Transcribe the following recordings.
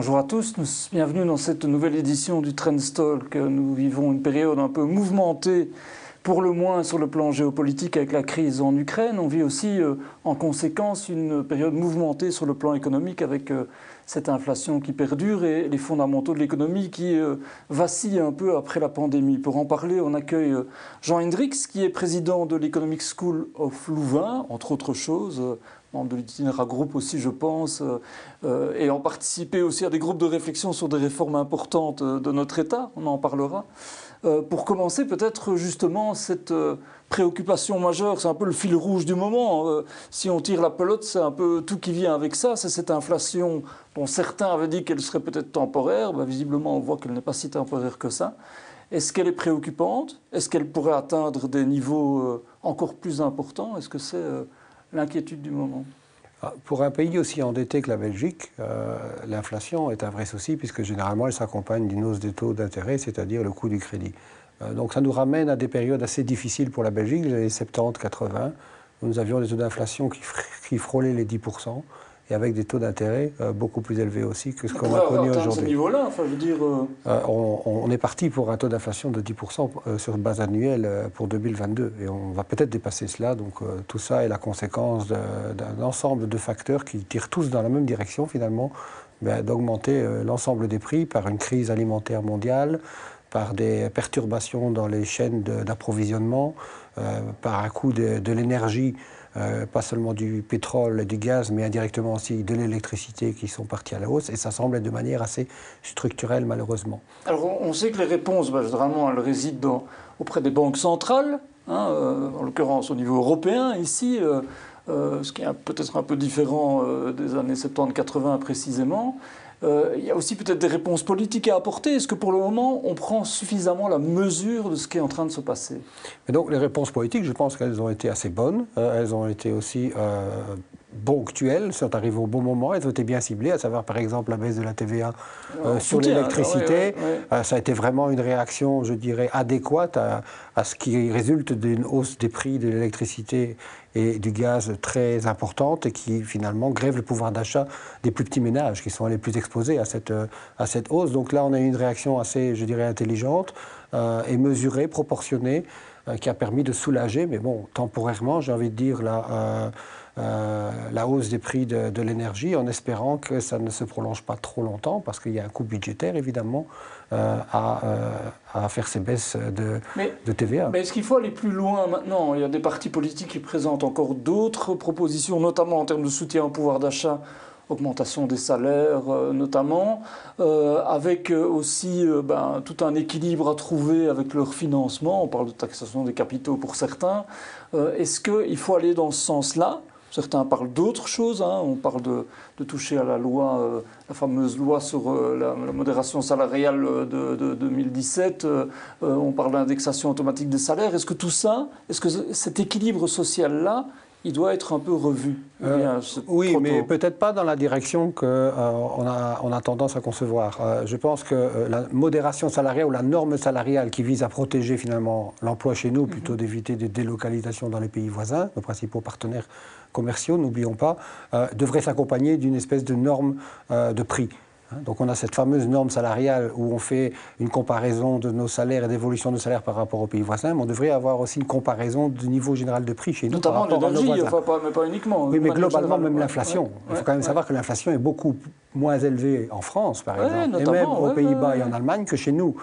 Bonjour à tous, bienvenue dans cette nouvelle édition du Trendstalk. Nous vivons une période un peu mouvementée pour le moins sur le plan géopolitique avec la crise en Ukraine. On vit aussi euh, en conséquence une période mouvementée sur le plan économique avec euh, cette inflation qui perdure et les fondamentaux de l'économie qui euh, vacillent un peu après la pandémie. Pour en parler, on accueille Jean Hendrix, qui est président de l'Economic School of Louvain, entre autres choses, membre de l'itinéraire groupe aussi, je pense, et en participé aussi à des groupes de réflexion sur des réformes importantes de notre État. On en parlera. Euh, pour commencer, peut-être justement cette euh, préoccupation majeure, c'est un peu le fil rouge du moment. Euh, si on tire la pelote, c'est un peu tout qui vient avec ça. C'est cette inflation dont certains avaient dit qu'elle serait peut-être temporaire. Ben, visiblement, on voit qu'elle n'est pas si temporaire que ça. Est-ce qu'elle est préoccupante? Est-ce qu'elle pourrait atteindre des niveaux encore plus importants? Est-ce que c'est l'inquiétude du moment. Ah, pour un pays aussi endetté que la Belgique, euh, l'inflation est un vrai souci puisque généralement elle s'accompagne d'une hausse des taux d'intérêt, c'est-à-dire le coût du crédit. Euh, donc ça nous ramène à des périodes assez difficiles pour la Belgique, les années 70-80, où nous avions des taux d'inflation qui, qui frôlaient les 10% et avec des taux d'intérêt euh, beaucoup plus élevés aussi que ce qu'on a connu aujourd'hui. ce niveau-là, enfin, je veux dire... Euh, euh, on, est parti pour un taux d'inflation de 10% sur base annuelle pour 2022 et on va peut-être dépasser cela. Donc tout ça est la conséquence d'un ensemble de facteurs qui tirent tous dans la même direction finalement, ben, d'augmenter l'ensemble des prix par une crise alimentaire mondiale, par des perturbations dans les chaînes d'approvisionnement, par un coût de l'énergie euh, pas seulement du pétrole et du gaz, mais indirectement aussi de l'électricité qui sont partis à la hausse, et ça semble être de manière assez structurelle malheureusement. Alors on sait que les réponses, bah, généralement, elles résident auprès des banques centrales, hein, euh, en l'occurrence au niveau européen ici, euh, ce qui est peut-être un peu différent des années 70-80 précisément. Euh, il y a aussi peut-être des réponses politiques à apporter. Est-ce que pour le moment, on prend suffisamment la mesure de ce qui est en train de se passer? Donc les réponses politiques, je pense qu'elles ont été assez bonnes. Euh, elles ont été aussi euh, ponctuelles, sont arrivées au bon moment, elles ont été bien ciblées, à savoir par exemple la baisse de la TVA sur l'électricité. ça a été vraiment une réaction, je dirais, adéquate à, à ce qui résulte d'une hausse des prix de l'électricité et du gaz très importante et qui finalement grève le pouvoir d'achat des plus petits ménages qui sont les plus exposés à cette, à cette hausse. Donc là, on a eu une réaction assez, je dirais, intelligente euh, et mesurée, proportionnée, euh, qui a permis de soulager, mais bon, temporairement, j'ai envie de dire, la, euh, euh, la hausse des prix de, l'énergie, en espérant que ça ne se prolonge pas trop longtemps, parce qu'il y a un coût budgétaire, évidemment, à, à, faire ces baisses de, de TVA. Mais est-ce qu'il faut aller plus loin maintenant? Il y a des partis politiques qui présentent encore d'autres propositions, notamment en termes de soutien au pouvoir d'achat augmentation des salaires euh, notamment, euh, avec euh, aussi ben, tout un équilibre à trouver avec leur financement. On parle de taxation des capitaux pour certains. Est-ce qu'il faut aller dans ce sens-là? Certains parlent d'autres choses. Hein. On parle de, toucher à la loi, la fameuse loi sur la, modération salariale de, de 2017. on parle d'indexation automatique des salaires. Est-ce que tout ça, est-ce que cet équilibre social-là, il doit être un peu revu. Euh, oui, mais peut-être pas dans la direction qu'on euh, a, on a tendance à concevoir. Euh, je pense que la modération salariale ou la norme salariale qui vise à protéger finalement l'emploi chez nous, plutôt mhm. d'éviter des délocalisations dans les pays voisins, nos principaux partenaires commerciaux, n'oublions pas, devrait s'accompagner d'une espèce de norme de prix. Hein, donc on a cette fameuse norme salariale où on fait une comparaison de nos salaires et d'évolution de nos salaires par rapport aux pays voisins, mais on devrait avoir aussi une comparaison du niveau général de prix chez nous. Notamment l'énergie, mais pas uniquement. Oui, mais globalement, même l'inflation. Il faut quand même savoir que l'inflation est beaucoup moins élevée en France, par exemple, et même aux Pays-Bas et en Allemagne que chez nous.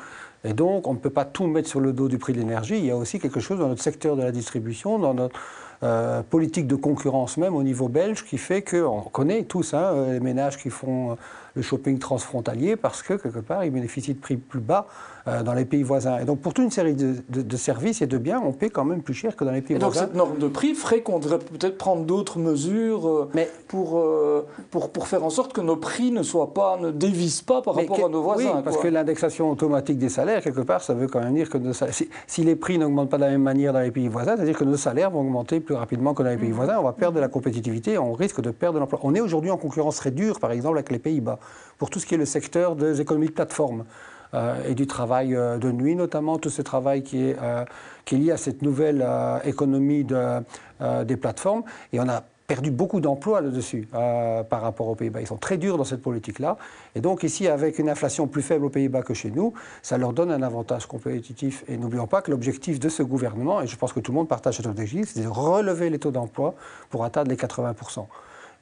Et donc, on ne peut pas tout mettre sur le dos du prix de l'énergie. Il y a aussi quelque chose dans notre secteur de la distribution, dans notre euh, politique de concurrence même au niveau belge, qui fait qu'on connaît tous hein, les ménages qui font le shopping transfrontalier parce que, quelque part, ils bénéficient de prix plus bas euh, dans les pays voisins. Et donc, pour toute une série de, services et de biens, on paie quand même plus cher que dans les pays et voisins. Donc, cette norme de prix ferait qu'on devrait peut-être prendre d'autres mesures euh, Mais, pour, euh, pour, pour, faire en sorte que nos prix ne soient pas, ne dévisent pas par rapport à nos voisins. Oui, parce que l'indexation automatique des salaires, quelque part, ça veut quand même dire que si, si, les prix n'augmentent pas de la même manière dans les pays voisins, c'est-à-dire que nos salaires vont augmenter plus rapidement que dans les pays mmh. voisins, on va perdre de la compétitivité, on risque de perdre de l'emploi. On est aujourd'hui en concurrence très dure, par exemple, avec les Pays-Bas pour tout ce qui est le secteur des économies de plateforme. Euh, et du travail euh, de nuit, notamment tout ce travail qui est, euh, lié à cette nouvelle économie de, des plateformes. Et on a perdu beaucoup d'emplois là-dessus par rapport aux Pays-Bas. Ils sont très durs dans cette politique-là. Et donc ici, avec une inflation plus faible aux Pays-Bas que chez nous, ça leur donne un avantage compétitif. Et n'oublions pas que l'objectif de ce gouvernement, et je pense que tout le monde partage cet objectif, c'est de relever les taux d'emploi pour atteindre les 80%.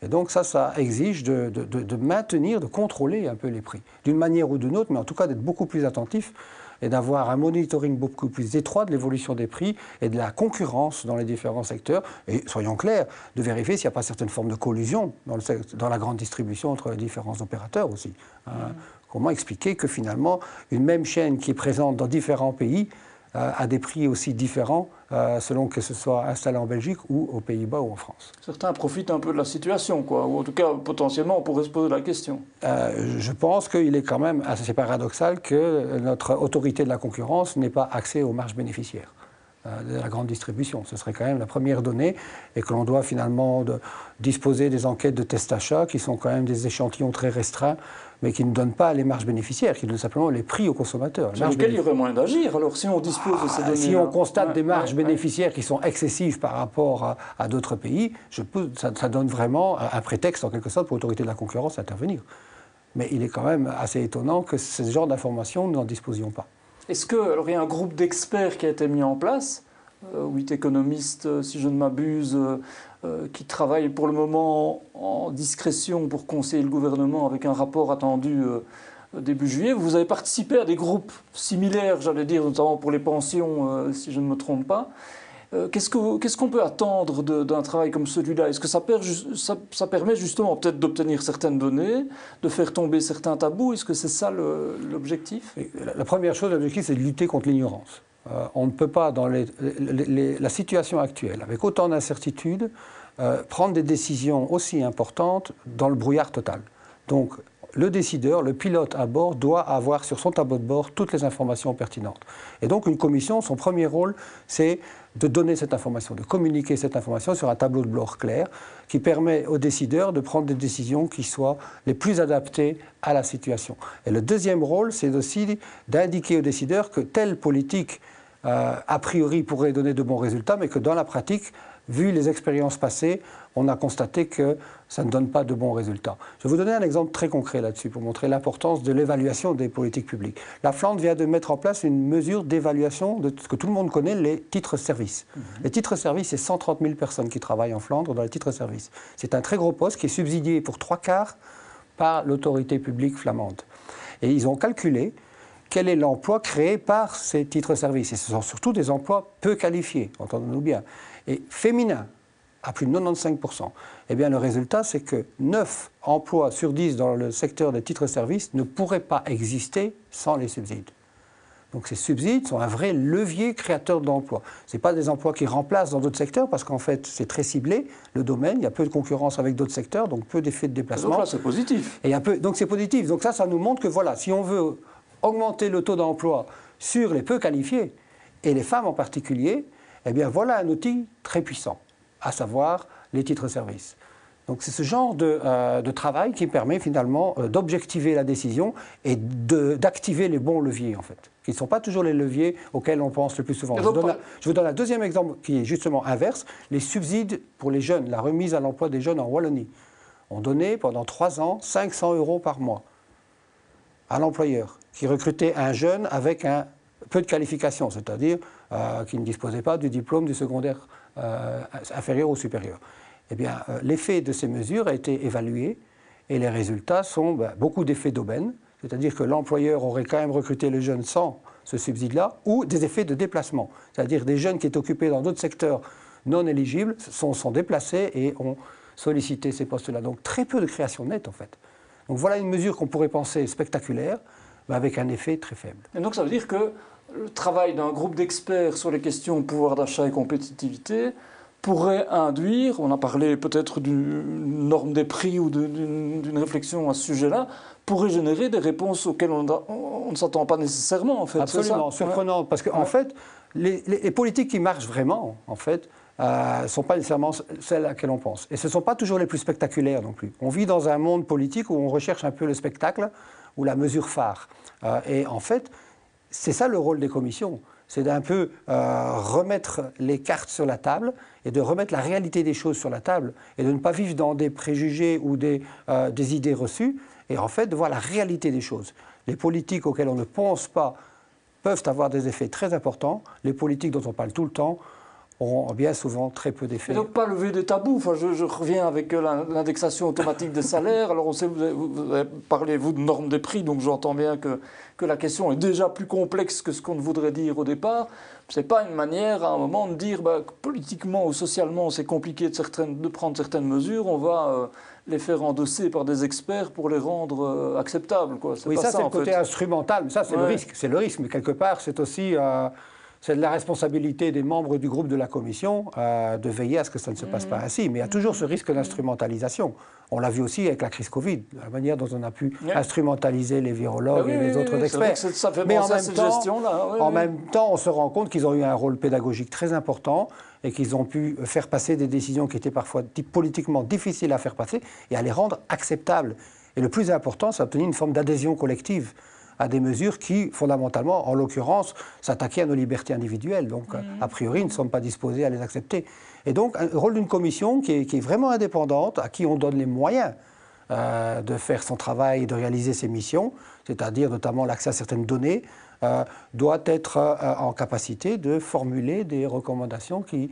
Et donc ça, ça exige de, de maintenir, de contrôler un peu les prix, d'une manière ou d'une autre, mais en tout cas d'être beaucoup plus attentif et d'avoir un monitoring beaucoup plus étroit de l'évolution des prix et de la concurrence dans les différents secteurs. Et soyons clairs, de vérifier s'il n'y a pas certaines formes de collusion dans, dans, la grande distribution entre les différents opérateurs aussi. Hein. Mm. Comment expliquer que finalement, une même chaîne qui est présente dans différents pays euh, à des prix aussi différents euh, selon que ce soit installé en Belgique ou aux Pays-Bas ou en France. Certains profitent un peu de la situation, quoi, ou en tout cas potentiellement on pourrait se poser la question. Euh, je pense qu'il est quand même assez paradoxal que notre autorité de la concurrence n'ait pas accès aux marges bénéficiaires de la grande distribution. Ce serait quand même la première donnée et que l'on doit finalement de disposer des enquêtes de test achat qui sont quand même des échantillons très restreints mais qui ne donnent pas les marges bénéficiaires, qui donnent simplement les prix aux consommateurs. Sur lesquels il y aurait moyen d'agir, alors si on dispose de ces ah, données. Si on constate des marges bénéficiaires qui sont excessives par rapport à, d'autres pays, je peux, ça, donne vraiment un prétexte, en quelque sorte, pour l'autorité de la concurrence d'intervenir. Mais il est quand même assez étonnant que ce genre d'informations, nous n'en disposions pas. Est-ce qu'il y a un groupe d'experts qui a été mis en place huit économistes, euh, si je ne m'abuse, euh, qui travaillent pour le moment en discrétion pour conseiller le gouvernement avec un rapport attendu début juillet. Vous avez participé à des groupes similaires, j'allais dire, notamment pour les pensions, si je ne me trompe pas. Qu'est-ce qu'on peut attendre d'un travail comme celui-là? Est-ce que ça, ça, permet justement peut-être d'obtenir certaines données, de faire tomber certains tabous? Est-ce que c'est ça l'objectif? La première chose, l'objectif, c'est de lutter contre l'ignorance. Euh, on ne peut pas, dans la situation actuelle, avec autant d'incertitudes, euh, prendre des décisions aussi importantes dans le brouillard total. Donc, le décideur, le pilote à bord, doit avoir sur son tableau de bord toutes les informations pertinentes. Et donc, une commission, son premier rôle, c'est de donner cette information, de communiquer cette information sur un tableau de bord clair qui permet aux décideurs de prendre des décisions qui soient les plus adaptées à la situation. Et le deuxième rôle, c'est aussi d'indiquer aux décideurs que telle politique euh, a priori pourrait donner de bons résultats, mais que dans la pratique, vu les expériences passées, on a constaté que ça ne donne pas de bons résultats. Je vais vous donner un exemple très concret là-dessus pour montrer l'importance de l'évaluation des politiques publiques. La Flandre vient de mettre en place une mesure d'évaluation de ce que tout le monde connaît, les titres-services. Mhm. Les titres-services, c'est 130 000 personnes qui travaillent en Flandre dans les titres-services. C'est un très gros poste qui est subsidié pour trois quarts par l'autorité publique flamande. Et ils ont calculé quel est l'emploi créé par ces titres-services. Et ce sont surtout des emplois peu qualifiés, entendons-nous bien, et féminins, à plus de 95%. Eh bien, le résultat, c'est que 9 emplois sur 10 dans le secteur des titres-services ne pourraient pas exister sans les subsides. Donc ces subsides sont un vrai levier créateur d'emplois. Ce pas des emplois qui remplacent dans d'autres secteurs, parce qu'en fait, c'est très ciblé, le domaine, il y a peu de concurrence avec d'autres secteurs, donc peu d'effets de déplacement. Donc là, c'est positif. Et un peu, donc c'est positif. Donc ça, ça nous montre que voilà, si on veut augmenter le taux d'emploi sur les peu qualifiés, et les femmes en particulier, eh bien voilà un outil très puissant, à savoir les titres-services. Donc c'est ce genre de, euh, travail qui permet finalement euh, d'objectiver la décision et d'activer les bons leviers en fait, qui ne sont pas toujours les leviers auxquels on pense le plus souvent. Je vous, donne je vous, donne un deuxième exemple qui est justement inverse, les subsides pour les jeunes, la remise à l'emploi des jeunes en Wallonie. On donnait pendant trois ans 500 euros par mois à l'employeur qui recrutait un jeune avec un peu de qualification, c'est-à-dire euh, qui ne disposait pas du diplôme du secondaire euh, inférieur ou supérieur. Eh bien, euh, l'effet de ces mesures a été évalué et les résultats sont ben, beaucoup d'effets d'aubaine, c'est-à-dire que l'employeur aurait quand même recruté le jeune sans ce subside-là, ou des effets de déplacement, c'est-à-dire des jeunes qui étaient occupés dans d'autres secteurs non éligibles sont, sont déplacés et ont sollicité ces postes-là. Donc très peu de création nette en fait. Donc voilà une mesure qu'on pourrait penser spectaculaire, mais avec un effet très faible. Et donc ça veut dire que le travail d'un groupe d'experts sur les questions pouvoir d'achat et compétitivité pourrait induire, on a parlé peut-être d'une norme des prix ou d'une réflexion à ce sujet-là, pourrait générer des réponses auxquelles on, ne s'attend pas nécessairement. En fait, Absolument, surprenant, parce qu'en en fait, les, les, politiques qui marchent vraiment, en fait, ne euh, sont pas nécessairement celles à laquelle on pense. Et ce ne sont pas toujours les plus spectaculaires non plus. On vit dans un monde politique où on recherche un peu le spectacle ou la mesure phare. Euh, et en fait, c'est ça le rôle des commissions. c'est d'un peu euh, remettre les cartes sur la table et de remettre la réalité des choses sur la table et de ne pas vivre dans des préjugés ou euh, des idées reçues et en fait de voir la réalité des choses. Les politiques auxquelles on ne pense pas peuvent avoir des effets très importants. Les politiques dont on parle tout le temps auront bien souvent très peu d'effets. donc pas lever des tabous. Enfin, je, reviens avec euh, l'indexation automatique des salaires. Alors on sait, vous avez, vous avez parlé vous de normes des prix, donc j'entends bien que, que la question est déjà plus complexe que ce qu'on voudrait dire au départ. Ce n'est pas une manière à un moment de dire bah, que politiquement ou socialement c'est compliqué de, certaines, de, prendre certaines mesures, on va euh, les faire endosser par des experts pour les rendre euh, acceptables. Quoi. Oui, ça, c'est le côté instrumental, mais ça c'est le risque. C'est le risque, mais quelque part c'est aussi c'est de la responsabilité des membres du groupe de la commission euh, de veiller à ce que ça ne se passe pas mmh. ainsi. Mais il y a toujours ce risque d'instrumentalisation. On l'a vu aussi avec la crise Covid, la manière dont on a pu instrumentaliser les virologues ah et les autres experts. Ça fait Mais en, même temps, en même temps, on se rend compte qu'ils ont eu un rôle pédagogique très important et qu'ils ont pu faire passer des décisions qui étaient parfois politiquement difficiles à faire passer et à les rendre acceptables. Et le plus important, c'est d'obtenir une forme d'adhésion collective à des mesures qui, fondamentalement, en l'occurrence, s'attaquaient à nos libertés individuelles. Donc, mhm. a priori, nous ne sommes pas disposés à les accepter. Et donc, un rôle d'une commission qui est, vraiment indépendante, à qui on donne les moyens euh, de faire son travail et de réaliser ses missions, c'est-à-dire notamment l'accès à certaines données, euh, doit être euh, en capacité de formuler des recommandations qui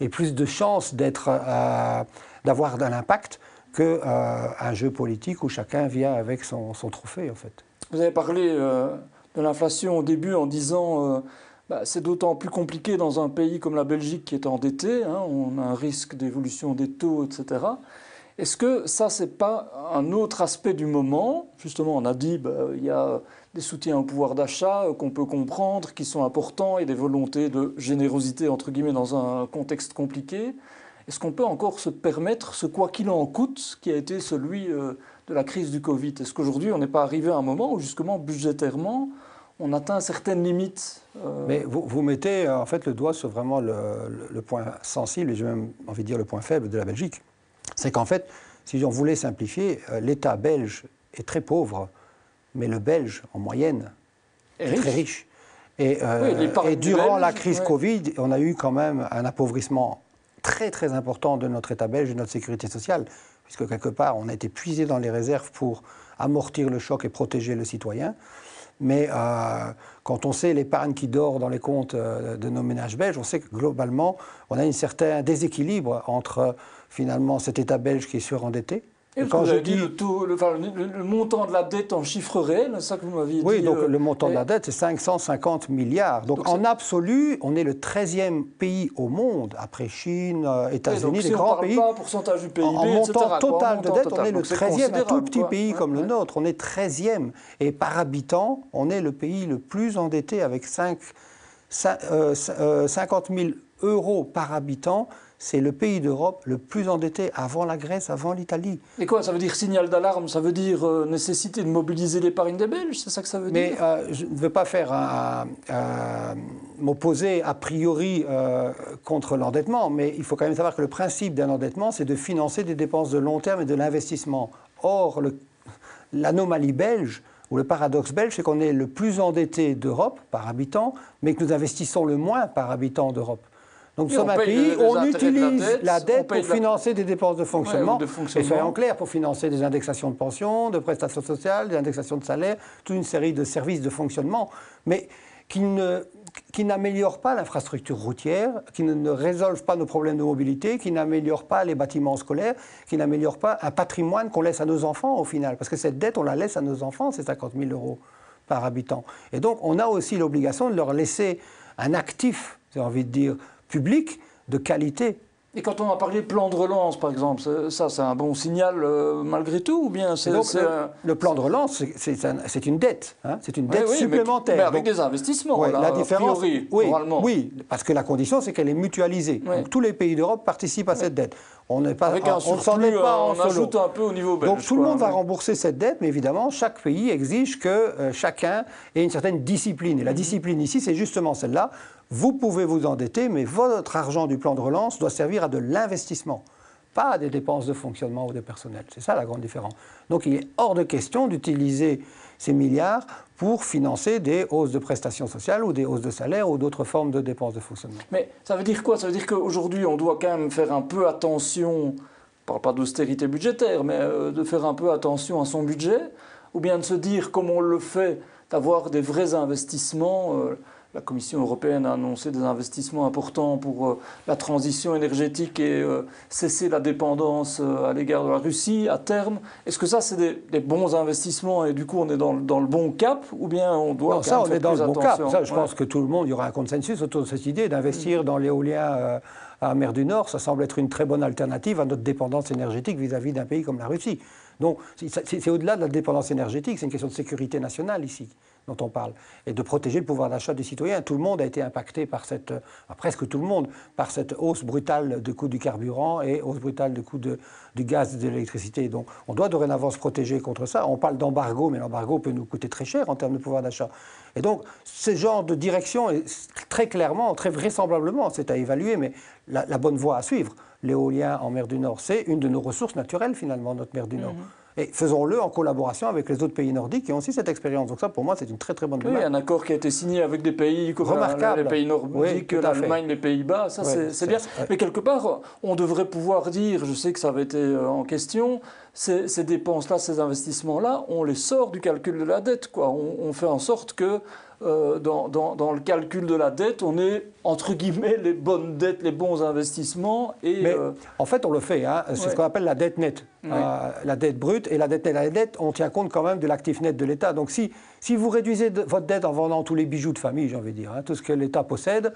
aient plus de chances d'avoir un impact qu'un jeu politique où chacun vient avec son, son trophée, en fait. Vous avez parlé euh, de l'inflation au début en disant euh, bah, c'est d'autant plus compliqué dans un pays comme la Belgique qui est endetté, hein, on a un risque d'évolution des taux, etc. Est-ce que ça, c'est pas un autre aspect du moment? Justement, on a dit bah, il y a des soutiens au pouvoir d'achat euh, qu'on peut comprendre, qui sont importants, et des volontés de générosité, entre guillemets, dans un contexte compliqué. Est-ce qu'on peut encore se permettre ce quoi qu'il en coûte qui a été celui de la crise du Covid Est-ce qu'aujourd'hui, on n'est pas arrivé à un moment où, justement, budgétairement, on atteint certaines limites euh Mais vous, vous, mettez euh, en fait le doigt sur vraiment le, point sensible, et j'ai même envie de dire le point faible de la Belgique. C'est qu'en fait, si on voulait simplifier, euh, l'État belge est très pauvre, mais le Belge, en moyenne, est, très riche. Et, et durant la crise Covid, on a eu quand même un appauvrissement très très important de notre État belge et de notre sécurité sociale puisque quelque part, on a été puisé dans les réserves pour amortir le choc et protéger le citoyen. Mais euh, quand on sait l'épargne qui dort dans les comptes euh, de nos ménages belges, on sait que globalement, on a un certain déséquilibre entre finalement cet État belge qui est surendetté et quand je dis le, taux, le, le, montant de la dette en chiffres réels, c'est ça que vous m'aviez dit Oui, donc euh, le montant de la dette, c'est 550 milliards. Donc, en absolu, on est le 13e pays au monde, après Chine, euh, États-Unis, les si grands pays. Pas pourcentage du PIB, en, montant total de dette, on est le 13e, un tout petit pays ouais, comme le nôtre, on est 13e. Et par habitant, on est le pays le plus endetté avec 5, 50 000 euros par habitant c'est le pays d'Europe le plus endetté avant la Grèce, avant l'Italie. Et quoi Ça veut dire signal d'alarme Ça veut dire euh, nécessité de mobiliser l'épargne des Belges C'est ça que ça veut dire? Mais euh, je ne veux pas faire m'opposer a priori euh, contre l'endettement, mais il faut quand même savoir que le principe d'un endettement, c'est de financer des dépenses de long terme et de l'investissement. Or, l'anomalie belge, ou le paradoxe belge, c'est qu'on est le plus endetté d'Europe par habitant, mais que nous investissons le moins par habitant d'Europe. Donc nous sommes un pays, on utilise la dette, pour financer des dépenses de fonctionnement, et soyons clairs, pour financer des indexations de pensions, de prestations sociales, des indexations de salaires, toute une série de services de fonctionnement, mais qui ne qui n'améliorent pas l'infrastructure routière, qui ne, résolvent pas nos problèmes de mobilité, qui n'améliorent pas les bâtiments scolaires, qui n'améliorent pas un patrimoine qu'on laisse à nos enfants au final. Parce que cette dette, on la laisse à nos enfants, c'est 50 000 euros par habitant. Et donc, on a aussi l'obligation de leur laisser un actif, j'ai envie de dire, public de qualité. Et quand on a parlé de plan de relance, par exemple, ça, c'est un bon signal euh, malgré tout, ou bien c'est le, plan de relance, c'est une dette, hein, c'est une dette supplémentaire. Mais, avec des investissements, la différence, oui, Oui, parce que la condition, c'est qu'elle est mutualisée. Donc tous les pays d'Europe participent à cette dette. On n'est pas, avec un on s'en est pas euh, en on ajoute un peu au niveau belge. Donc tout le monde va rembourser cette dette, mais évidemment, chaque pays exige que euh, chacun ait une certaine discipline. Et la mhm. discipline ici, c'est justement celle-là. Vous pouvez vous endetter, mais votre argent du plan de relance doit servir à de l'investissement pas des dépenses de fonctionnement ou de personnel. C'est ça la grande différence. Donc il est hors de question d'utiliser ces milliards pour financer des hausses de prestations sociales ou des hausses de salaire ou d'autres formes de dépenses de fonctionnement. Mais ça veut dire quoi? Ça veut dire qu'aujourd'hui, on doit quand même faire un peu attention, je parle pas d'austérité budgétaire, mais euh, de faire un peu attention à son budget, ou bien de se dire, comme on le fait, d'avoir des vrais investissements. Euh, la Commission européenne a annoncé des investissements importants pour euh, la transition énergétique et euh, cesser la dépendance euh, à l'égard de la Russie à terme. Est-ce que ça, c'est des, bons investissements et du coup on est dans, le bon cap ou bien on doit non, ça, on est dans le bon cap. je pense que tout le monde, il y aura un consensus autour de cette idée d'investir mm. dans l'éolien à mer du Nord. Ça semble être une très bonne alternative à notre dépendance énergétique vis-à-vis d'un pays comme la Russie. Donc c'est au-delà de la dépendance énergétique, c'est une question de sécurité nationale ici dont on parle, et de protéger le pouvoir d'achat des citoyens. Tout le monde a été impacté par cette, presque tout le monde, par cette hausse brutale du coût du carburant et hausse brutale du coût de, du gaz et de l'électricité. Donc on doit dorénavant se protéger contre ça. On parle d'embargo, mais l'embargo peut nous coûter très cher en termes de pouvoir d'achat. Et donc ce genre de direction est très clairement, très vraisemblablement, c'est à évaluer, mais la, bonne voie à suivre. L'éolien en mer du Nord, c'est une de nos ressources naturelles finalement, notre mer du Nord. Mhm. Et faisons-le en collaboration avec les autres pays nordiques qui ont aussi cette expérience. Donc ça, pour moi, c'est une très très bonne Oui, un accord qui a été signé avec des pays comme les pays nordiques, l'Allemagne, les Pays-Bas, ça c'est bien. Mais quelque part, on devrait pouvoir dire, je sais que ça avait été euh, en question, ces, ces dépenses-là, ces investissements-là, on les sort du calcul de la dette. Quoi. On, fait en sorte que euh, dans, dans, le calcul de la dette, on est entre guillemets les bonnes dettes, les bons investissements. Et, Mais euh, en fait, on le fait. Hein. C'est ce qu'on appelle la dette nette. Euh, la dette brute et la dette nette. La dette, on tient compte quand même de l'actif net de l'État. Donc si, si vous réduisez votre dette en vendant tous les bijoux de famille, j'ai envie de dire, hein, tout ce que l'État possède,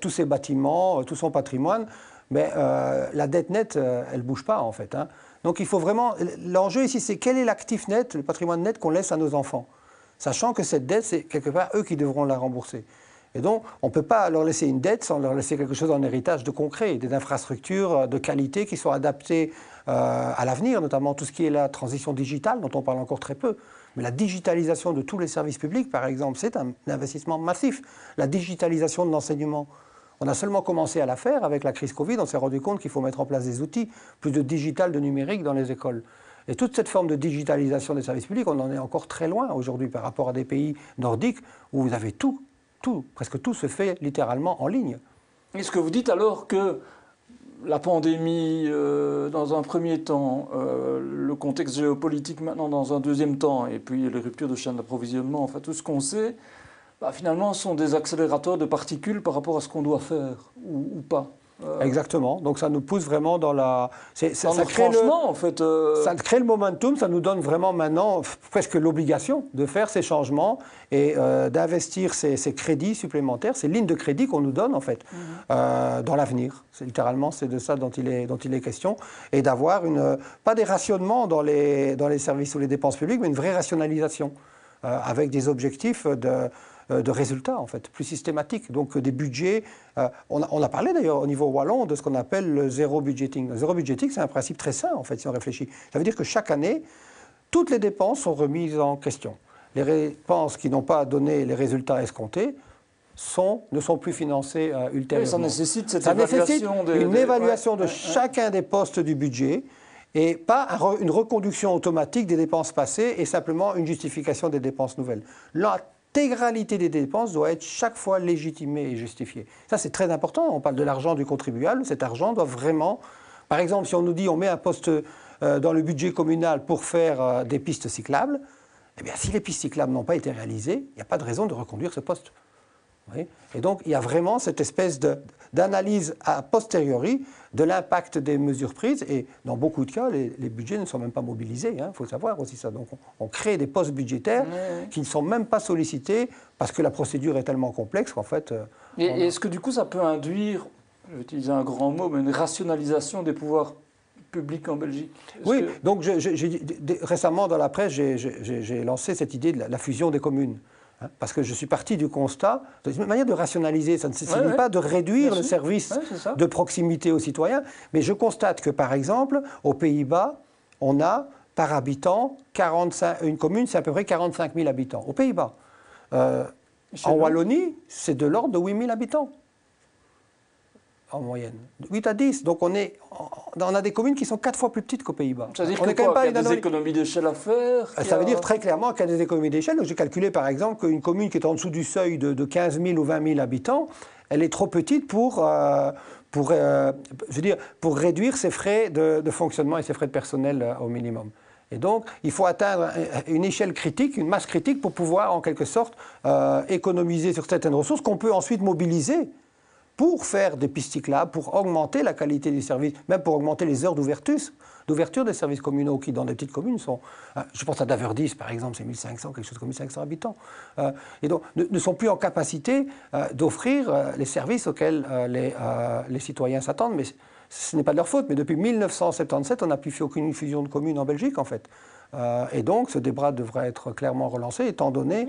tous ses bâtiments, tout son patrimoine, mais la dette nette, elle ne bouge pas en fait. Hein. Donc il faut vraiment. L'enjeu ici, c'est quel est l'actif net, le patrimoine net qu'on laisse à nos enfants? Sachant que cette dette, c'est quelque part eux qui devront la rembourser. Et donc, on ne peut pas leur laisser une dette sans leur laisser quelque chose en héritage de concret, des infrastructures euh, de qualité qui sont adaptées euh, à l'avenir, notamment tout ce qui est la transition digitale, dont on parle encore très peu. Mais la digitalisation de tous les services publics, par exemple, c'est un investissement massif. La digitalisation de l'enseignement. On a seulement commencé à la faire avec la crise Covid. On s'est rendu compte qu'il faut mettre en place des outils, plus de digital, de numérique dans les écoles. Et toute cette forme de digitalisation des services publics, on en est encore très loin aujourd'hui par rapport à des pays nordiques où vous avez tout, tout, presque tout se fait littéralement en ligne. Est-ce que vous dites alors que la pandémie euh, dans un premier temps, euh, le contexte géopolitique maintenant dans un deuxième temps, et puis les ruptures de chaîne d'approvisionnement, enfin tout ce qu'on sait, bah, finalement sont des accélérateurs de particules par rapport à ce qu'on doit faire ou, pas. Euh, Exactement. Donc ça nous pousse vraiment dans la. ça, crée le, en fait. Euh, ça crée le momentum, ça nous donne vraiment maintenant presque l'obligation de faire ces changements et euh, d'investir ces, crédits supplémentaires, ces lignes de crédit qu'on nous donne en fait mhm. dans l'avenir. Littéralement, c'est de ça dont il est, dont il est question et d'avoir une pas des rationnements dans les dans les services ou les dépenses publiques, mais une vraie rationalisation avec des objectifs de de résultats, en fait, plus systématiques. Donc des budgets. Euh, on, a, parlé d'ailleurs au niveau wallon de ce qu'on appelle le zéro budgeting. Le zéro budgeting, c'est un principe très sain, en fait, si on réfléchit. Ça veut dire que chaque année, toutes les dépenses sont remises en question. Les dépenses qui n'ont pas donné les résultats escomptés sont, ne sont plus financées euh, ultérieurement. ça nécessite cette évaluation une évaluation de chacun des postes du budget et pas une reconduction automatique des dépenses passées et simplement une justification des dépenses nouvelles. L'intégralité des dépenses doit être chaque fois légitimée et justifiée. Ça, c'est très important. On parle de l'argent du contribuable. Cet argent doit vraiment. Par exemple, si on nous dit on met un poste euh, dans le budget communal pour faire euh, des pistes cyclables, eh bien, si les pistes cyclables n'ont pas été réalisées, il n'y a pas de raison de reconduire ce poste. Et donc, il y a vraiment cette espèce d'analyse a posteriori de l'impact des mesures prises. Et dans beaucoup de cas, les, budgets ne sont même pas mobilisés. Il hein, faut savoir aussi ça. Donc, on, crée des postes budgétaires qui ne sont même pas sollicités parce que la procédure est tellement complexe qu'en fait. Euh, et est-ce que du coup, ça peut induire, je vais utiliser un grand mot, mais une rationalisation des pouvoirs publics en Belgique? Oui, donc récemment dans la presse, j'ai lancé cette idée de la fusion des communes. Hein, parce que je suis parti du constat, c'est une manière de rationaliser, ça ne signifie pas de réduire le service de proximité aux citoyens, mais je constate que par exemple, aux Pays-Bas, on a par habitant, 45, une commune, c'est à peu près 45 000 habitants. Aux Pays-Bas. Euh, en Wallonie, c'est de l'ordre de 8 000 habitants. En moyenne. 8 à 10. Donc on, est, on a des communes qui sont 4 fois plus petites qu'aux Pays-Bas. Ça veut dire qu'il y a des économies d'échelle à faire Ça veut dire très clairement qu'il y a des économies d'échelle. J'ai calculé par exemple qu'une commune qui est en dessous du seuil de, 15 000 ou 20 000 habitants, elle est trop petite pour, euh, pour, euh, je veux dire, pour réduire ses frais de, fonctionnement et ses frais de personnel euh, au minimum. Et donc, il faut atteindre une échelle critique, une masse critique pour pouvoir, en quelque sorte, économiser sur certaines ressources qu'on peut ensuite mobiliser pour faire des pistes cyclables, pour augmenter la qualité du service, même pour augmenter les heures d'ouverture, d'ouverture des services communaux qui, dans des petites communes, sont. Euh, je pense à Daverdis, par exemple, c'est 1500, quelque chose comme 1500 habitants. Euh, et donc, ne, sont plus en capacité euh, d'offrir les services auxquels les, les, citoyens s'attendent. Mais ce n'est pas de leur faute. Mais depuis 1977, on n'a plus fait aucune fusion de communes en Belgique, en fait. et donc, ce débat devrait être clairement relancé, étant donné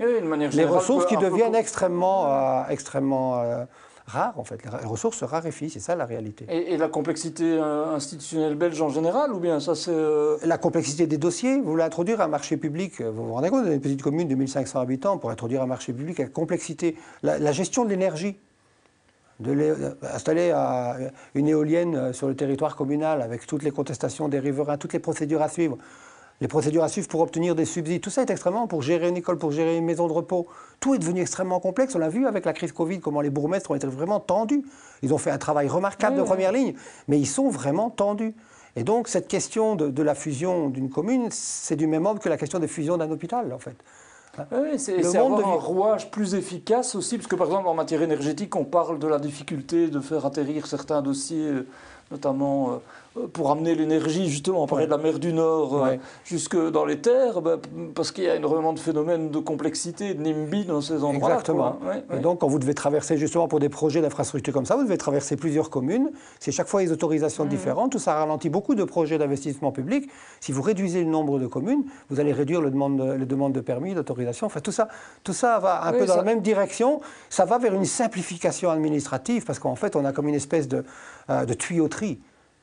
les ressources qui deviennent extrêmement, extrêmement rare, en fait. Les ressources se raréfient, c'est ça la réalité. Et, la complexité euh, institutionnelle belge en général, ou bien ça c'est... Euh, la complexité des dossiers, vous voulez introduire un marché public, euh, vous vous rendez compte, dans une petite commune de 1500 habitants, pour introduire un marché public, la complexité, la, gestion de l'énergie, de installer une éolienne sur le territoire communal avec toutes les contestations des riverains, toutes les procédures à suivre les procédures à suivre pour obtenir des subsides, tout ça est extrêmement, pour gérer une école, pour gérer une maison de repos, tout est devenu extrêmement complexe. On l'a vu avec la crise Covid, comment les bourgmestres ont été vraiment tendus. Ils ont fait un travail remarquable de première ligne, mais ils sont vraiment tendus. Et donc cette question de, la fusion d'une commune, c'est du même ordre que la question des fusions d'un hôpital, en fait. Oui, c'est avoir un rouage plus efficace aussi, parce que par exemple en matière énergétique, on parle de la difficulté de faire atterrir certains dossiers, notamment euh, euh, pour amener l'énergie, justement, on parlait de la mer du Nord euh, jusque dans les terres, bah, parce qu'il y a énormément de phénomènes de complexité, de NIMBY dans ces endroits. Exactement. et donc, quand vous devez traverser, justement, pour des projets d'infrastructure comme ça, vous devez traverser plusieurs communes. C'est chaque fois des autorisations mmh. différentes. Tout ça ralentit beaucoup de projets d'investissement public. Si vous réduisez le nombre de communes, vous allez réduire le demande, les demandes de permis, d'autorisation. Enfin, tout ça, tout ça va un peu dans la même direction. Ça va vers une simplification administrative, parce qu'en fait, on a comme une espèce de, euh, de tuyauterie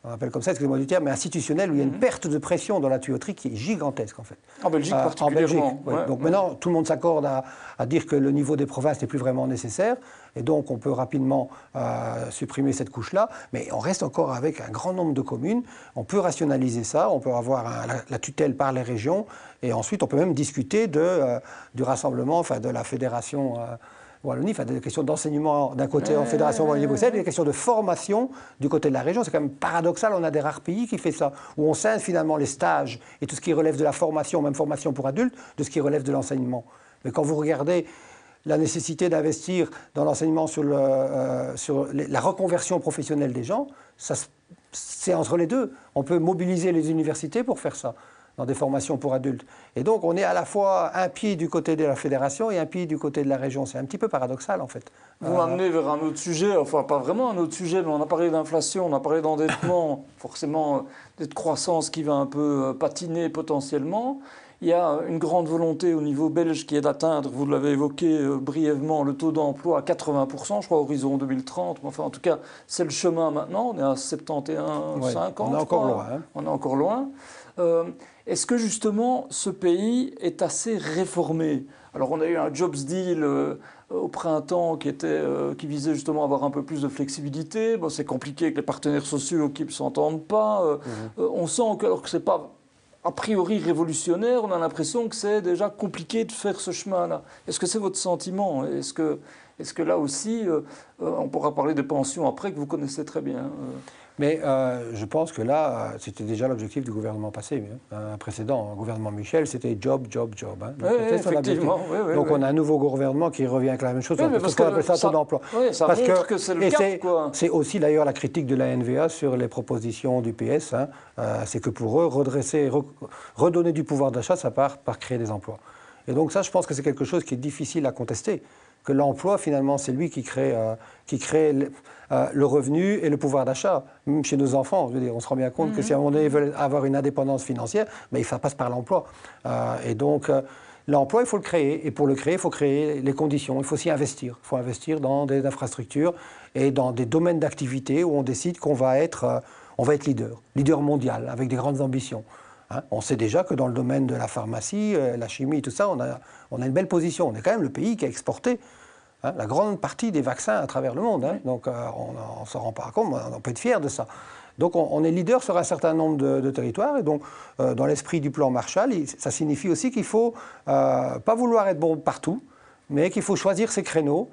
on appelle comme ça, excusez-moi du terme, mais institutionnel, où il y a une mhm. perte de pression dans la tuyauterie qui est gigantesque en fait. En Belgique euh, particulièrement. En Belgique, Donc maintenant, tout le monde s'accorde à, dire que le niveau des provinces n'est plus vraiment nécessaire, et donc on peut rapidement euh, supprimer cette couche-là, mais on reste encore avec un grand nombre de communes. On peut rationaliser ça, on peut avoir la, tutelle par les régions, et ensuite on peut même discuter de, euh, du rassemblement, enfin de la fédération. Wallonie, enfin des questions d'enseignement d'un côté en Fédération Wallonie-Bruxelles, des questions de formation du côté de la région. C'est quand même paradoxal, on a des rares pays qui font ça, où on scinde finalement les stages et tout ce qui relève de la formation, même formation pour adultes, de ce qui relève de l'enseignement. Mais quand vous regardez la nécessité d'investir dans l'enseignement sur, le, euh, sur la reconversion professionnelle des gens, c'est entre les deux. On peut mobiliser les universités pour faire ça dans des formations pour adultes. Et donc, on est à la fois un pied du côté de la fédération et un pied du côté de la région. C'est un petit peu paradoxal, en fait. Vous euh, m'amenez vers un autre sujet, enfin, pas vraiment un autre sujet, mais on a parlé d'inflation, on a parlé d'endettement, forcément, de croissance qui va un peu euh, patiner potentiellement. Il y a une grande volonté au niveau belge qui est d'atteindre, vous l'avez évoqué euh, brièvement, le taux d'emploi à 80%, je crois, horizon 2030. Enfin, en tout cas, c'est le chemin maintenant. On est à 71, 50. On est encore loin. Hein. On est encore loin. Est-ce que justement ce pays est assez réformé? Alors on a eu un Jobs Deal euh, au printemps qui, était, euh, qui visait justement à avoir un peu plus de flexibilité. Bon, c'est compliqué que les partenaires sociaux qui ne s'entendent pas. Euh, mmh. on sent que, alors que ce n'est pas a priori révolutionnaire, on a l'impression que c'est déjà compliqué de faire ce chemin-là. Est-ce que c'est votre sentiment? Est-ce que, est que là aussi, on pourra parler des pensions après que vous connaissez très bien mais euh, je pense que là, c'était déjà l'objectif du gouvernement passé, hein. un précédent, gouvernement Michel, c'était job, job, job. Hein. Donc, oui, effectivement. Donc on a un nouveau gouvernement qui revient avec la même chose, parce, qu'on appelle ça taux d'emploi. ça parce montre que, c'est le cas. C'est aussi d'ailleurs la critique de la NVA sur les propositions du PS, hein. euh, c'est que pour eux, redresser, redonner du pouvoir d'achat, ça part par créer des emplois. Et donc ça, je pense que c'est quelque chose qui est difficile à contester que l'emploi, finalement, c'est lui qui crée, euh, qui crée euh, le, revenu et le pouvoir d'achat. Même chez nos enfants, je veux dire, on se rend bien compte que si à un moment donné ils veulent avoir une indépendance financière, ben, ça passe par l'emploi. Euh, et donc, l'emploi, il faut le créer. Et pour le créer, il faut créer les conditions. Il faut aussi investir. Il faut investir dans des infrastructures et dans des domaines d'activité où on décide qu'on va être, on va être leader, leader mondial, avec des grandes ambitions. Hein. on sait déjà que dans le domaine de la pharmacie, la chimie, tout ça, on a, on a une belle position. On est quand même le pays qui a exporté Hein, la grande partie des vaccins à travers le monde. Hein. Donc euh, on ne s'en rend pas compte, on peut être fier de ça. Donc on, est leader sur un certain nombre de, territoires. Et donc euh, dans l'esprit du plan Marshall, ça signifie aussi qu'il ne faut euh, pas vouloir être bon partout, mais qu'il faut choisir ses créneaux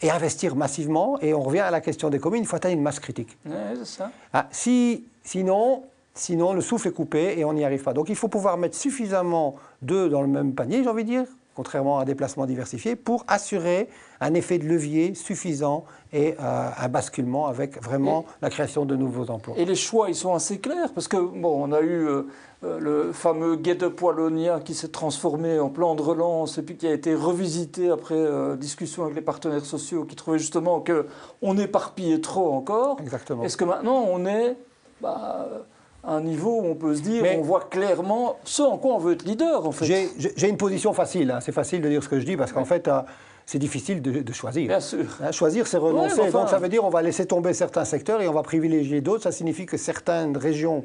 et investir massivement. Et on revient à la question des communes, il faut atteindre une masse critique. c'est ça. Ah, si, sinon, sinon, le souffle est coupé et on n'y arrive pas. Donc il faut pouvoir mettre suffisamment d'œufs dans le même panier, j'ai envie de dire, contrairement à un déplacement diversifié, pour assurer un effet de levier suffisant et euh, un basculement avec vraiment la création de nouveaux emplois. Et les choix, ils sont assez clairs, parce que, bon, on a eu euh, euh, le fameux Up Wallonia qui s'est transformé en plan de relance et puis qui a été revisité après discussion avec les partenaires sociaux qui trouvaient justement qu'on éparpillait trop encore. Exactement. Est-ce que maintenant on est... Bah, un niveau où on peut se dire, on voit clairement ce en quoi on veut être leader, en fait. J'ai une position facile, hein. c'est facile de dire ce que je dis, parce qu'en fait, euh, c'est difficile de, choisir. Bien sûr. Hein, choisir, c'est renoncer. Donc ça veut dire on va laisser tomber certains secteurs et on va privilégier d'autres. Ça signifie que certaines régions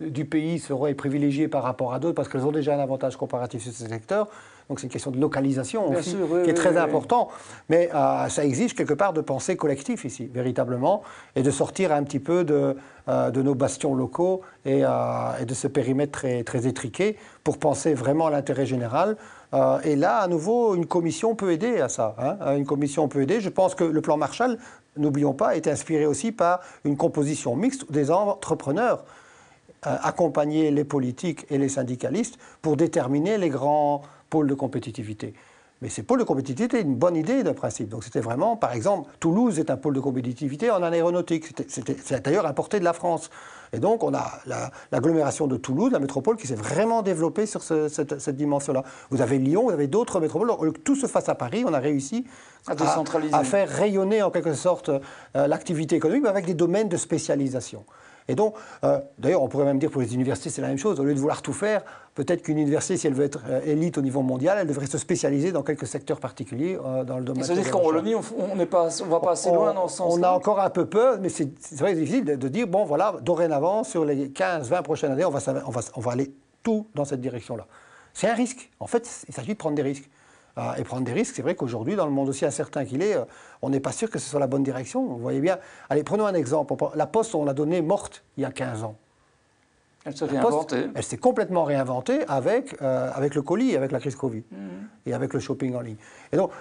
du pays seraient privilégiées par rapport à d'autres parce qu'elles ont déjà un avantage comparatif sur ces secteurs. Donc c'est une question de localisation aussi, qui est très important. Mais euh, ça exige quelque part de penser collectif ici, véritablement, et de sortir un petit peu de, euh, de nos bastions locaux et, euh, et, de ce périmètre très, très étriqué pour penser vraiment à l'intérêt général. et là, à nouveau, une commission peut aider à ça. Hein. Une commission peut aider. Je pense que le plan Marshall, n'oublions pas, est inspiré aussi par une composition mixte des entrepreneurs accompagner les politiques et les syndicalistes pour déterminer les grands pôle de compétitivité. Mais ces pôles de compétitivité, une bonne idée d'un principe. Donc c'était vraiment, par exemple, Toulouse est un pôle de compétitivité en aéronautique. C'est d'ailleurs importé de la France. Et donc on a l'agglomération de Toulouse, la métropole, qui s'est vraiment développée sur cette, dimension-là. Vous avez Lyon, vous avez d'autres métropoles. Que tout se fasse à Paris, on a réussi à, à, à faire rayonner en quelque sorte euh, l'activité économique, mais avec des domaines de spécialisation. Et donc, euh, d'ailleurs, on pourrait même dire pour les universités, c'est la même chose. Au lieu de vouloir tout faire, peut-être qu'une université, si elle veut être euh, élite au niveau mondial, elle devrait se spécialiser dans quelques secteurs particuliers euh, dans le domaine. C'est-à-dire qu'en Wallonie, on ne va pas assez loin dans ce sens. On a encore un peu peur, mais c'est vrai difficile de, dire bon, voilà, dorénavant, sur les 15-20 prochaines années, on va, on, va, on va aller tout dans cette direction-là. C'est un risque. En fait, il s'agit de prendre des risques. Euh, et prendre des risques. C'est vrai qu'aujourd'hui, dans le monde aussi incertain qu'il est, euh, on n'est pas sûr que ce soit la bonne direction. Vous voyez bien. Allez, prenons un exemple. La Poste, on l'a donnée morte il y a 15 ans. Elle s'est réinventée. Elle s'est complètement réinventée avec, euh, avec le colis, avec la crise Covid mmh. et avec le shopping en ligne. Et donc,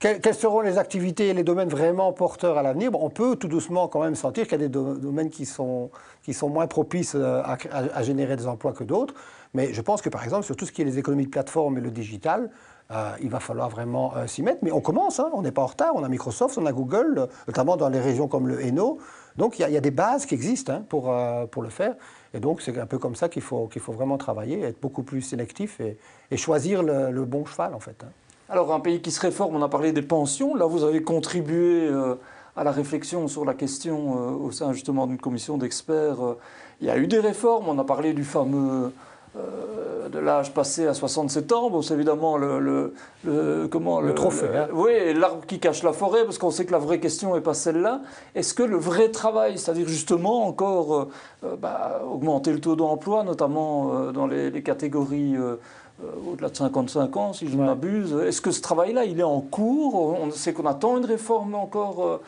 quelles seront les activités et les domaines vraiment porteurs à l'avenir? On peut tout doucement quand même sentir qu'il y a des domaines qui sont, qui sont moins propices à, à générer des emplois que d'autres. Mais je pense que par exemple, sur tout ce qui est les économies de plateforme et le digital, euh, il va falloir vraiment euh, s'y mettre. Mais on commence, hein. on n'est pas en retard. On a Microsoft, on a Google, notamment dans les régions comme le Hainaut. Donc il y, a des bases qui existent hein, pour, euh, pour le faire. Et donc c'est un peu comme ça qu'il faut, qu'il faut vraiment travailler, être beaucoup plus sélectif et, choisir le, bon cheval en fait. Hein. Alors un pays qui se réforme, on a parlé des pensions. Là vous avez contribué à la réflexion sur la question au sein justement d'une commission d'experts. il y a eu des réformes, on a parlé du fameux euh, de l'âge passé à 67 ans, bon, c'est évidemment le, comment, le, trophée. Hein. oui, l'arbre qui cache la forêt, parce qu'on sait que la vraie question n'est pas celle-là. Est-ce que le vrai travail, c'est-à-dire justement encore euh, euh, bah, augmenter le taux d'emploi, notamment dans les, catégories au-delà de 55 ans, si je ne m'abuse, est-ce que ce travail-là, il est en cours? On sait qu'on attend une réforme encore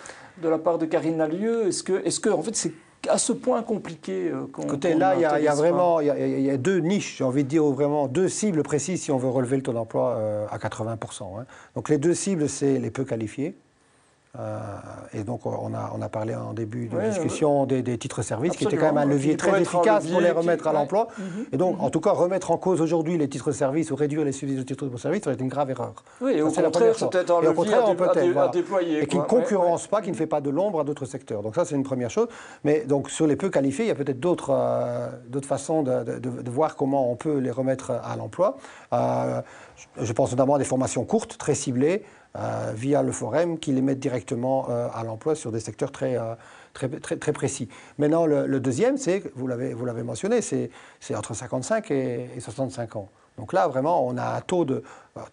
de la part de Karine Lalieu. Est-ce que, est-ce que, en fait, c'est à ce point compliqué euh, Écoutez, là, il y, a vraiment il y, a deux niches, j'ai envie de dire vraiment deux cibles précises si on veut relever le taux d'emploi euh, à 80%. Hein. Donc les deux cibles, c'est les peu qualifiés, euh, et donc, on a, on a parlé en début de discussion des, titres-services, qui étaient quand même un levier très efficace pour les remettre à l'emploi. Mhm. Et donc, mhm. en tout cas, remettre en cause aujourd'hui les titres-services ou réduire les subsides de titres-services, être une grave erreur. Oui, et au contraire, c'est peut-être un levier à, déployer. Et qui ne concurrence pas, qui ne fait pas de l'ombre à d'autres secteurs. Donc ça, c'est une première chose. Mais donc, sur les peu qualifiés, il y a peut-être d'autres euh, façons de, de, voir comment on peut les remettre à l'emploi. Euh, je pense notamment à des formations courtes, très ciblées, euh, via le forum qui les mettent directement euh, à l'emploi sur des secteurs très, euh, très, très, précis. Maintenant, le, deuxième, c'est, vous l'avez mentionné, c'est entre 55 et, 65 ans. Donc là, vraiment, on a un taux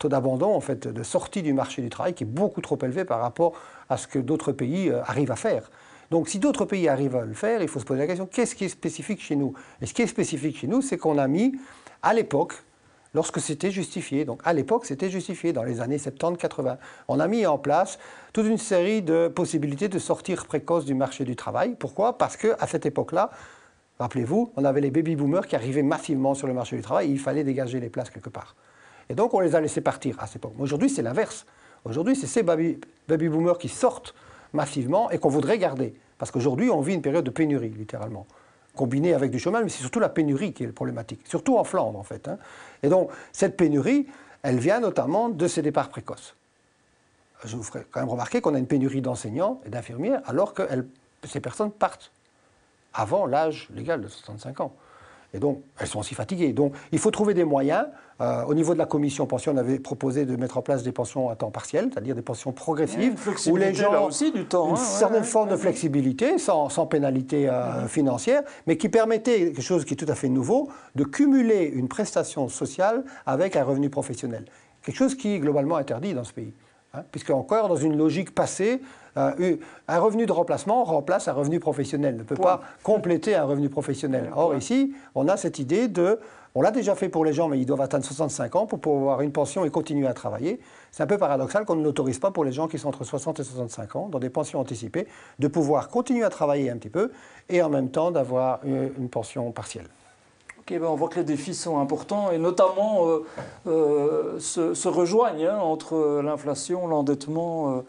d'abandon, en fait, de sortie du marché du travail qui est beaucoup trop élevé par rapport à ce que d'autres pays arrivent à faire. Donc si d'autres pays arrivent à le faire, il faut se poser la question, qu'est-ce qui est spécifique chez nous? Et ce qui est spécifique chez nous, c'est qu'on a mis, à l'époque, lorsque c'était justifié. Donc à l'époque, c'était justifié, dans les années 70-80. On a mis en place toute une série de possibilités de sortir précoce du marché du travail. Pourquoi? Parce qu'à cette époque-là, rappelez-vous, on avait les baby-boomers qui arrivaient massivement sur le marché du travail il fallait dégager les places quelque part. Et donc on les a laissés partir à cette époque. Aujourd'hui, c'est l'inverse. Aujourd'hui, c'est ces baby-boomers qui sortent massivement et qu'on voudrait garder. Parce qu'aujourd'hui, on vit une période de pénurie, littéralement combinée avec du chômage, mais c'est surtout la pénurie qui est problématique, surtout en Flandre en fait. Hein. Et donc cette pénurie, elle vient notamment de ces départs précoces. Je vous ferai quand même remarquer qu'on a une pénurie d'enseignants et d'infirmières alors que ces personnes partent avant l'âge légal de 65 ans. Et donc, elles sont aussi fatiguées. Donc, il faut trouver des moyens. Euh, au niveau de la commission pension, on avait proposé de mettre en place des pensions à temps partiel, c'est-à-dire des pensions progressives, où les gens aussi du temps, une hein, certaine forme de flexibilité, sans, pénalité euh, financière, mais qui permettait quelque chose qui est tout à fait nouveau, de cumuler une prestation sociale avec un revenu professionnel. Quelque chose qui est globalement interdit dans ce pays. Hein, puisque encore dans une logique passée, euh, un revenu de remplacement remplace un revenu professionnel, ne peut pas compléter un revenu professionnel. Or ici, on a cette idée de, on l'a déjà fait pour les gens, mais ils doivent atteindre 65 ans pour pouvoir avoir une pension et continuer à travailler. C'est un peu paradoxal qu'on ne l'autorise pas pour les gens qui sont entre 60 et 65 ans, dans des pensions anticipées, de pouvoir continuer à travailler un petit peu et en même temps d'avoir une pension partielle. Ben, on voit que les défis sont importants et notamment euh, euh, se, rejoignent hein, entre l'inflation, l'endettement,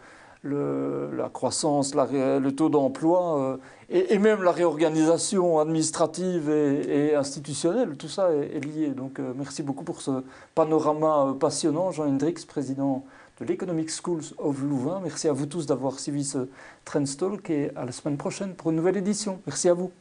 euh, la croissance, le taux d'emploi et, même la réorganisation administrative et, institutionnelle. Tout ça est, lié. Donc merci beaucoup pour ce panorama passionnant, Jean Hendrix, président de l'Economic Schools of Louvain. Merci à vous tous d'avoir suivi ce Trendstalk et à la semaine prochaine pour une nouvelle édition. Merci à vous.